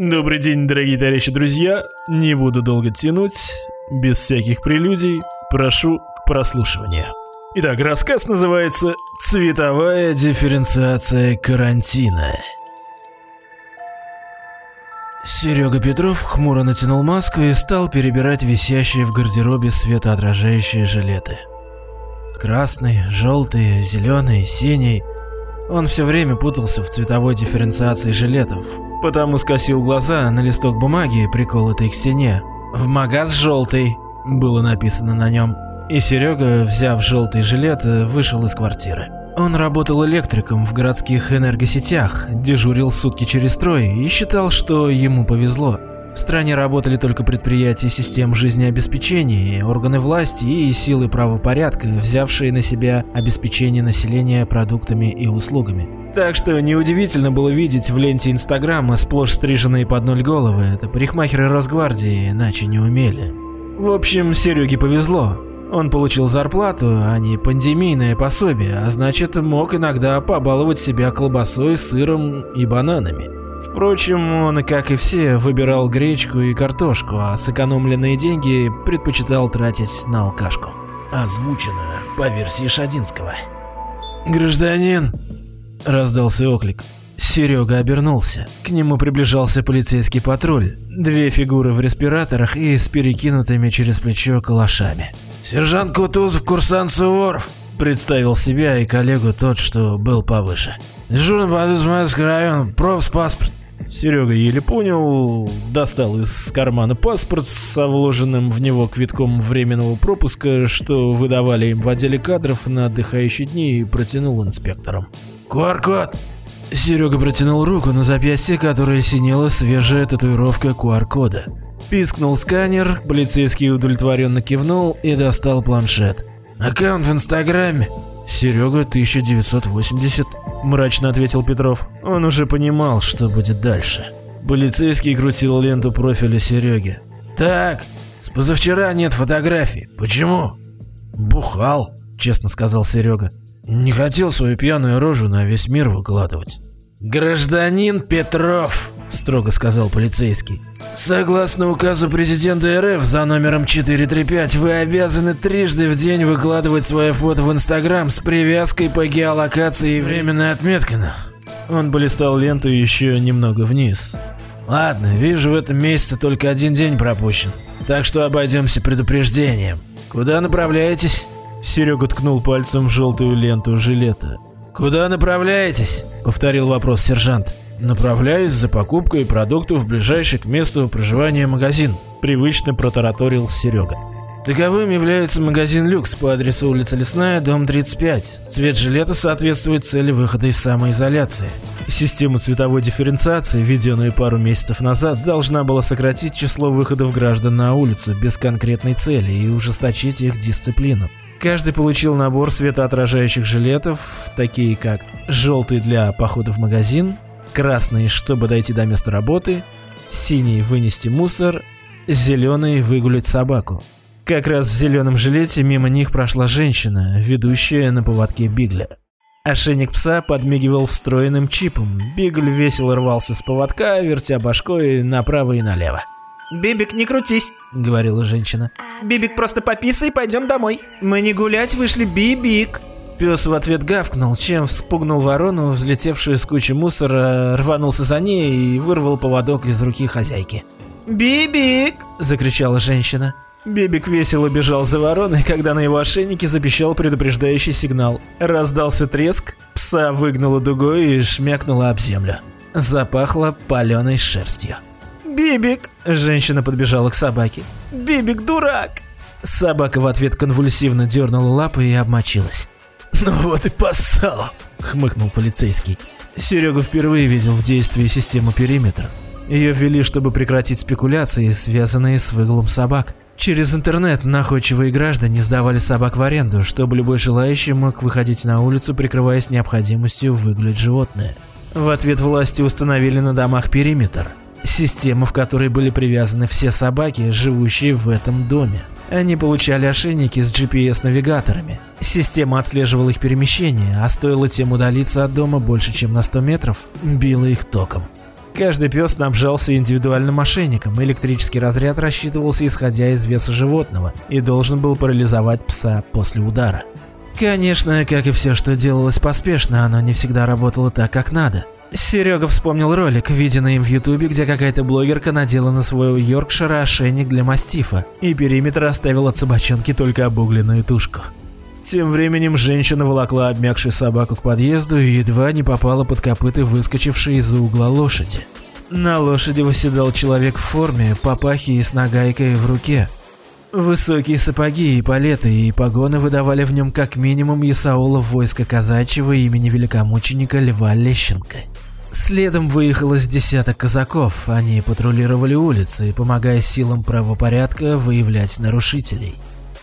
Добрый день, дорогие товарищи друзья. Не буду долго тянуть, без всяких прелюдий, прошу к прослушиванию. Итак, рассказ называется «Цветовая дифференциация карантина». Серега Петров хмуро натянул маску и стал перебирать висящие в гардеробе светоотражающие жилеты. Красный, желтый, зеленый, синий. Он все время путался в цветовой дифференциации жилетов, потому скосил глаза на листок бумаги, приколотый к стене. «В магаз желтый» было написано на нем. И Серега, взяв желтый жилет, вышел из квартиры. Он работал электриком в городских энергосетях, дежурил сутки через трое и считал, что ему повезло. В стране работали только предприятия систем жизнеобеспечения, органы власти и силы правопорядка, взявшие на себя обеспечение населения продуктами и услугами. Так что неудивительно было видеть в ленте Инстаграма сплошь стриженные под ноль головы, это парикмахеры Росгвардии иначе не умели. В общем, Сереге повезло. Он получил зарплату, а не пандемийное пособие, а значит мог иногда побаловать себя колбасой, сыром и бананами. Впрочем, он, как и все, выбирал гречку и картошку, а сэкономленные деньги предпочитал тратить на алкашку. Озвучено по версии Шадинского. «Гражданин!» – раздался оклик. Серега обернулся. К нему приближался полицейский патруль. Две фигуры в респираторах и с перекинутыми через плечо калашами. «Сержант Кутузов, курсант Суворов!» Представил себя и коллегу тот, что был повыше. «Дежурный по Измайловский район, профспаспорт. Серега еле понял, достал из кармана паспорт со вложенным в него квитком временного пропуска, что выдавали им в отделе кадров на отдыхающие дни и протянул инспекторам. «QR-код!» Серега протянул руку на запястье, которое синела свежая татуировка QR-кода. Пискнул сканер, полицейский удовлетворенно кивнул и достал планшет. «Аккаунт в Инстаграме?» «Серега 1980», – мрачно ответил Петров. Он уже понимал, что будет дальше. Полицейский крутил ленту профиля Сереги. «Так, с позавчера нет фотографий. Почему?» «Бухал», – честно сказал Серега. Не хотел свою пьяную рожу на весь мир выкладывать. «Гражданин Петров», – строго сказал полицейский. «Согласно указу президента РФ за номером 435, вы обязаны трижды в день выкладывать свое фото в Инстаграм с привязкой по геолокации и временной отметкой». Он полистал ленту еще немного вниз. «Ладно, вижу, в этом месяце только один день пропущен, так что обойдемся предупреждением. Куда направляетесь?» Серега ткнул пальцем в желтую ленту жилета. «Куда направляетесь?» — повторил вопрос сержант. «Направляюсь за покупкой продуктов в ближайший к месту проживания магазин», — привычно протараторил Серега. Таковым является магазин «Люкс» по адресу улица Лесная, дом 35. Цвет жилета соответствует цели выхода из самоизоляции. Система цветовой дифференциации, введенная пару месяцев назад, должна была сократить число выходов граждан на улицу без конкретной цели и ужесточить их дисциплину. Каждый получил набор светоотражающих жилетов, такие как желтый для похода в магазин, красный, чтобы дойти до места работы, синий вынести мусор, зеленый выгулять собаку. Как раз в зеленом жилете мимо них прошла женщина, ведущая на поводке Бигля. Ошейник пса подмигивал встроенным чипом. Бигль весело рвался с поводка, вертя башкой направо и налево. «Бибик, не крутись», — говорила женщина. «Бибик, просто пописай и пойдем домой. Мы не гулять вышли, Бибик». Пес в ответ гавкнул, чем вспугнул ворону, взлетевшую с кучи мусора, рванулся за ней и вырвал поводок из руки хозяйки. «Бибик!» – закричала женщина. Бибик весело бежал за вороной, когда на его ошейнике запищал предупреждающий сигнал. Раздался треск, пса выгнуло дугой и шмякнуло об землю. Запахло паленой шерстью. «Бибик!» – женщина подбежала к собаке. «Бибик, дурак!» Собака в ответ конвульсивно дернула лапы и обмочилась. «Ну вот и поссал!» – хмыкнул полицейский. Серега впервые видел в действии систему периметра. Ее ввели, чтобы прекратить спекуляции, связанные с выгулом собак. Через интернет находчивые граждане сдавали собак в аренду, чтобы любой желающий мог выходить на улицу, прикрываясь необходимостью выгулять животное. В ответ власти установили на домах периметр – Система, в которой были привязаны все собаки, живущие в этом доме. Они получали ошейники с GPS-навигаторами. Система отслеживала их перемещение, а стоило тем удалиться от дома больше, чем на 100 метров, била их током. Каждый пес снабжался индивидуальным мошенником, электрический разряд рассчитывался исходя из веса животного и должен был парализовать пса после удара. Конечно, как и все, что делалось поспешно, оно не всегда работало так, как надо. Серега вспомнил ролик, виденный им в ютубе, где какая-то блогерка надела на своего Йоркшира ошейник для мастифа, и периметр оставил от собачонки только обугленную тушку. Тем временем женщина волокла обмякшую собаку к подъезду и едва не попала под копыты выскочившей из-за угла лошади. На лошади восседал человек в форме, папахи и с нагайкой в руке. Высокие сапоги и палеты и погоны выдавали в нем как минимум Исаула войска казачьего имени великомученика Льва Лещенко. Следом выехало с десяток казаков, они патрулировали улицы, помогая силам правопорядка выявлять нарушителей.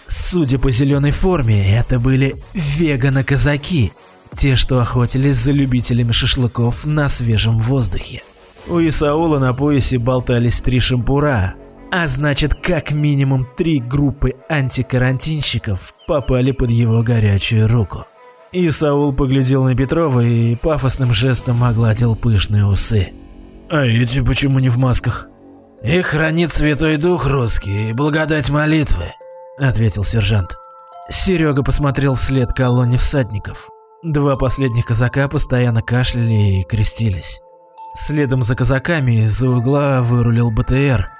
Судя по зеленой форме, это были веганы-казаки, те, что охотились за любителями шашлыков на свежем воздухе. У Исаула на поясе болтались три шампура, а значит, как минимум три группы антикарантинщиков попали под его горячую руку. Исаул поглядел на Петрова и пафосным жестом огладил пышные усы. «А эти почему не в масках?» «Их хранит Святой Дух русский и благодать молитвы», — ответил сержант. Серега посмотрел вслед колонне всадников. Два последних казака постоянно кашляли и крестились. Следом за казаками из-за угла вырулил БТР.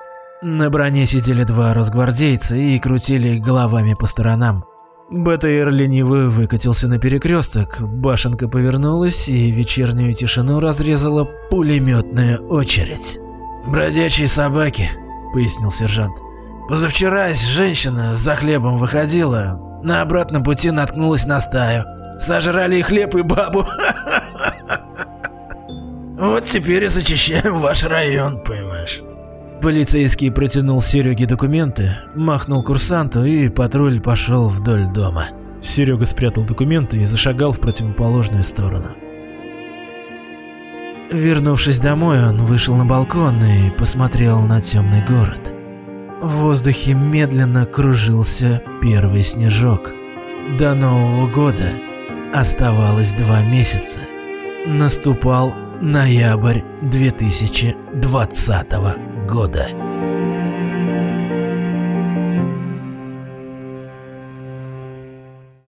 На броне сидели два росгвардейца и крутили головами по сторонам. БТР лениво выкатился на перекресток, башенка повернулась и вечернюю тишину разрезала пулеметная очередь. «Бродячие собаки», — пояснил сержант. «Позавчера женщина за хлебом выходила, на обратном пути наткнулась на стаю. Сожрали и хлеб, и бабу. Вот теперь и зачищаем ваш район, понимаешь. Полицейский протянул Сереге документы, махнул курсанту и патруль пошел вдоль дома. Серега спрятал документы и зашагал в противоположную сторону. Вернувшись домой, он вышел на балкон и посмотрел на темный город. В воздухе медленно кружился первый снежок. До Нового года оставалось два месяца. Наступал ноябрь 2020 года.